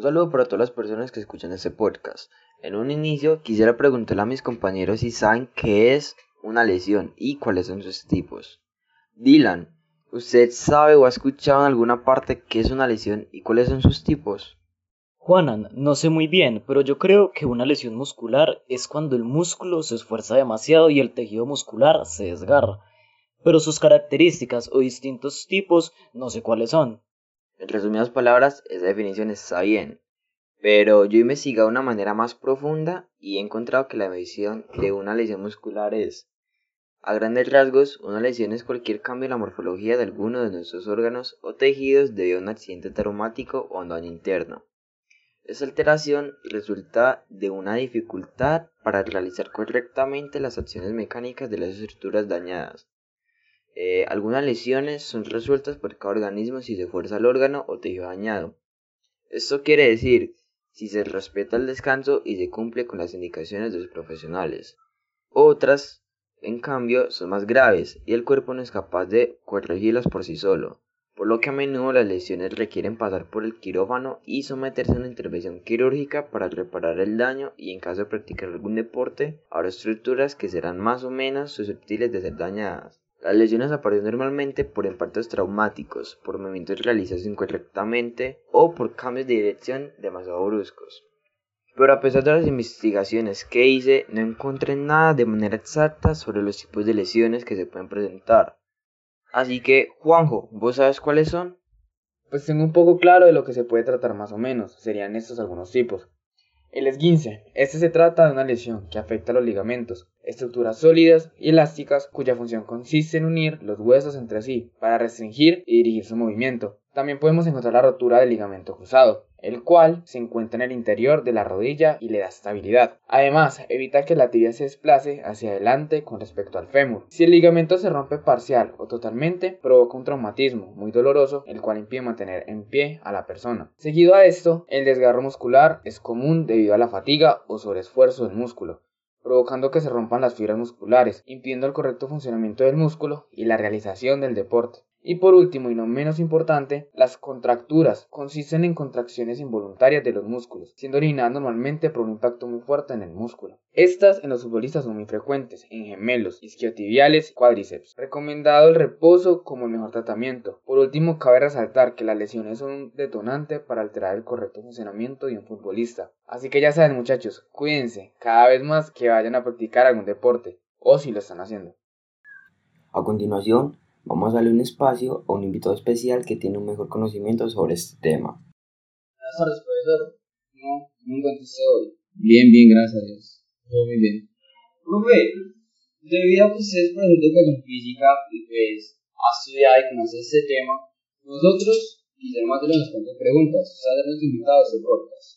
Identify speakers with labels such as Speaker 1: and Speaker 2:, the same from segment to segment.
Speaker 1: Un saludo para todas las personas que escuchan este podcast. En un inicio quisiera preguntarle a mis compañeros si saben qué es una lesión y cuáles son sus tipos. Dylan, ¿usted sabe o ha escuchado en alguna parte qué es una lesión y cuáles son sus tipos?
Speaker 2: Juanan, no sé muy bien, pero yo creo que una lesión muscular es cuando el músculo se esfuerza demasiado y el tejido muscular se desgarra. Pero sus características o distintos tipos no sé cuáles son.
Speaker 1: En resumidas palabras, esa definición está bien. Pero yo he investigado de una manera más profunda y he encontrado que la medición de una lesión muscular es, a grandes rasgos, una lesión es cualquier cambio en la morfología de alguno de nuestros órganos o tejidos debido a un accidente traumático o un daño interno. Esta alteración resulta de una dificultad para realizar correctamente las acciones mecánicas de las estructuras dañadas. Eh, algunas lesiones son resueltas por cada organismo si se fuerza el órgano o tejido dañado. Esto quiere decir si se respeta el descanso y se cumple con las indicaciones de los profesionales. Otras, en cambio, son más graves y el cuerpo no es capaz de corregirlas por sí solo por lo que a menudo las lesiones requieren pasar por el quirófano y someterse a una intervención quirúrgica para reparar el daño y en caso de practicar algún deporte, habrá estructuras que serán más o menos susceptibles de ser dañadas. Las lesiones aparecen normalmente por impactos traumáticos, por movimientos realizados incorrectamente o por cambios de dirección demasiado bruscos. Pero a pesar de las investigaciones que hice, no encontré nada de manera exacta sobre los tipos de lesiones que se pueden presentar. Así que, Juanjo, ¿vos sabes cuáles son?
Speaker 3: Pues tengo un poco claro de lo que se puede tratar más o menos, serían estos algunos tipos. El esguince. Este se trata de una lesión que afecta a los ligamentos, estructuras sólidas y elásticas cuya función consiste en unir los huesos entre sí para restringir y dirigir su movimiento. También podemos encontrar la rotura del ligamento cruzado, el cual se encuentra en el interior de la rodilla y le da estabilidad. Además, evita que la tibia se desplace hacia adelante con respecto al fémur. Si el ligamento se rompe parcial o totalmente, provoca un traumatismo muy doloroso, el cual impide mantener en pie a la persona. Seguido a esto, el desgarro muscular es común debido a la fatiga o sobreesfuerzo del músculo provocando que se rompan las fibras musculares, impidiendo el correcto funcionamiento del músculo y la realización del deporte. Y por último y no menos importante, las contracturas consisten en contracciones involuntarias de los músculos, siendo originadas normalmente por un impacto muy fuerte en el músculo. Estas en los futbolistas son muy frecuentes, en gemelos, isquiotibiales y cuádriceps. Recomendado el reposo como el mejor tratamiento. Por último, cabe resaltar que las lesiones son un detonante para alterar el correcto funcionamiento de un futbolista. Así que ya saben muchachos, cuídense cada vez más que vayan a practicar algún deporte, o si lo están haciendo.
Speaker 1: A continuación, Vamos a darle un espacio a un invitado especial que tiene un mejor conocimiento sobre este tema.
Speaker 4: Buenas tardes, profesor. ¿Cómo, cómo encuentra hoy?
Speaker 5: Bien, bien, gracias a Dios. Muy bien.
Speaker 4: Profe, debido a que usted es profesor de física y pues ha estudiado y conoce este tema, nosotros quisiéramos hacerle unas cuantas preguntas. Usted es nuestro invitado a este podcast.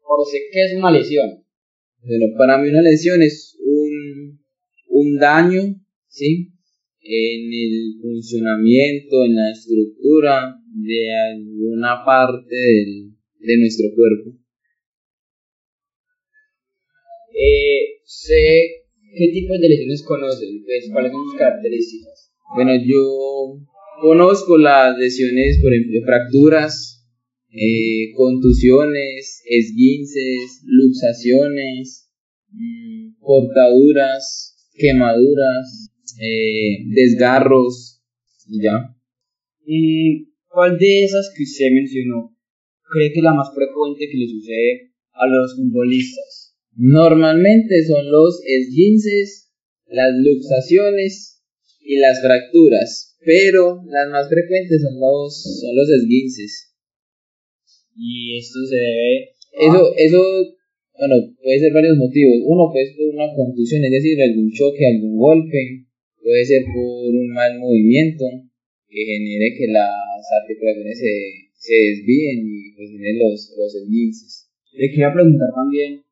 Speaker 4: Por qué es una lesión.
Speaker 5: Bueno, para mí una lesión es un, un daño, ¿sí? En el funcionamiento, en la estructura de alguna parte del, de nuestro cuerpo.
Speaker 4: Eh, sé qué tipos de lesiones conoce, pues, cuáles son sus características.
Speaker 5: Bueno, yo conozco las lesiones, por ejemplo, fracturas, eh, contusiones, esguinces, luxaciones, mm, cortaduras, quemaduras, eh, desgarros y ya.
Speaker 4: ¿Y cuál de esas que usted mencionó cree que es la más frecuente que le sucede a los futbolistas?
Speaker 5: Normalmente son los esguinces, las luxaciones y las fracturas, pero las más frecuentes son los, son los esguinces.
Speaker 4: Y esto se debe...
Speaker 5: Eso, eso, bueno, puede ser varios motivos. Uno puede ser una contusión, es decir, algún choque, algún golpe, Puede ser por un mal movimiento que genere que las articulaciones se, se desvíen y pues generen los, los esguinces.
Speaker 4: Le quería preguntar también,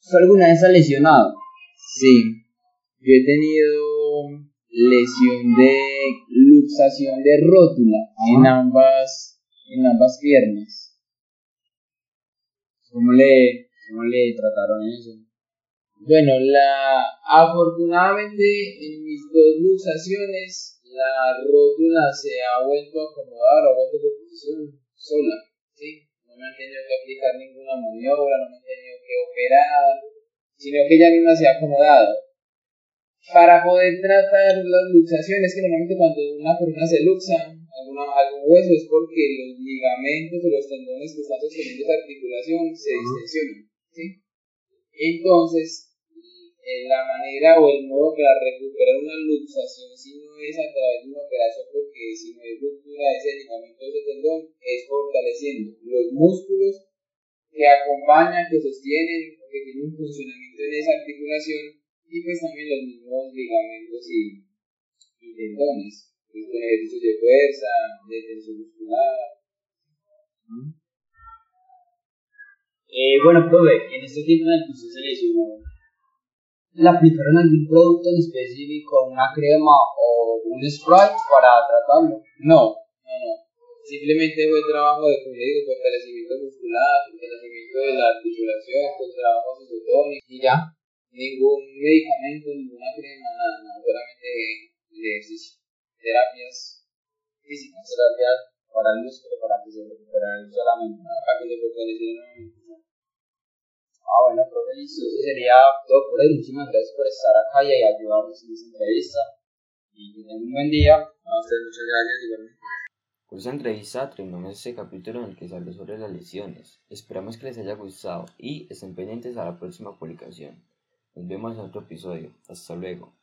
Speaker 4: ¿usted alguna vez ha lesionado?
Speaker 5: Sí, yo he tenido lesión de luxación de rótula en ambas, en ambas piernas.
Speaker 4: ¿Cómo le, ¿Cómo le trataron eso?
Speaker 5: Bueno, la, afortunadamente en mis dos luxaciones la rótula se ha vuelto a acomodar, ha vuelto a posición sola. ¿sí? No me han tenido que aplicar ninguna maniobra, no me han tenido que operar, sino que ella misma se ha acomodado. Para poder tratar las luxaciones, que normalmente cuando una persona se luxa alguna, algún hueso es porque los ligamentos o los tendones que están sosteniendo esa articulación se distensionan. ¿sí? Entonces, la manera o el modo para recuperar una luxación si no es a través de una operación porque si no es ruptura de ese ligamento de ese tendón es fortaleciendo los músculos que acompañan, que sostienen, que tienen un funcionamiento en esa articulación y pues también los mismos ligamentos y, y tendones, con ejercicios de fuerza, de tensión muscular.
Speaker 4: Eh, bueno, profe, en este tiempo en que se lesionó, ¿Le aplicaron algún producto en específico, una crema o un spray para tratarlo?
Speaker 5: No, no, no. Simplemente fue trabajo de, fortalecimiento muscular, fortalecimiento de la articulación, con trabajo isotónico y ya. Ningún medicamento, ninguna crema, nada, nada. Solamente ejercicio. Terapias físicas.
Speaker 4: Terapias para el músculo, para que se recupere solamente, para que se fortaleciera. Ah, bueno, profe, listo. Eso sería todo por hoy. Muchísimas gracias por estar acá y ayudarnos en esta entrevista. Y que tengan un buen día. A ustedes muchas gracias igualmente.
Speaker 1: Con esta entrevista terminamos este capítulo en el que se habló sobre las lesiones. Esperamos que les haya gustado y estén pendientes a la próxima publicación. Nos vemos en otro episodio. Hasta luego.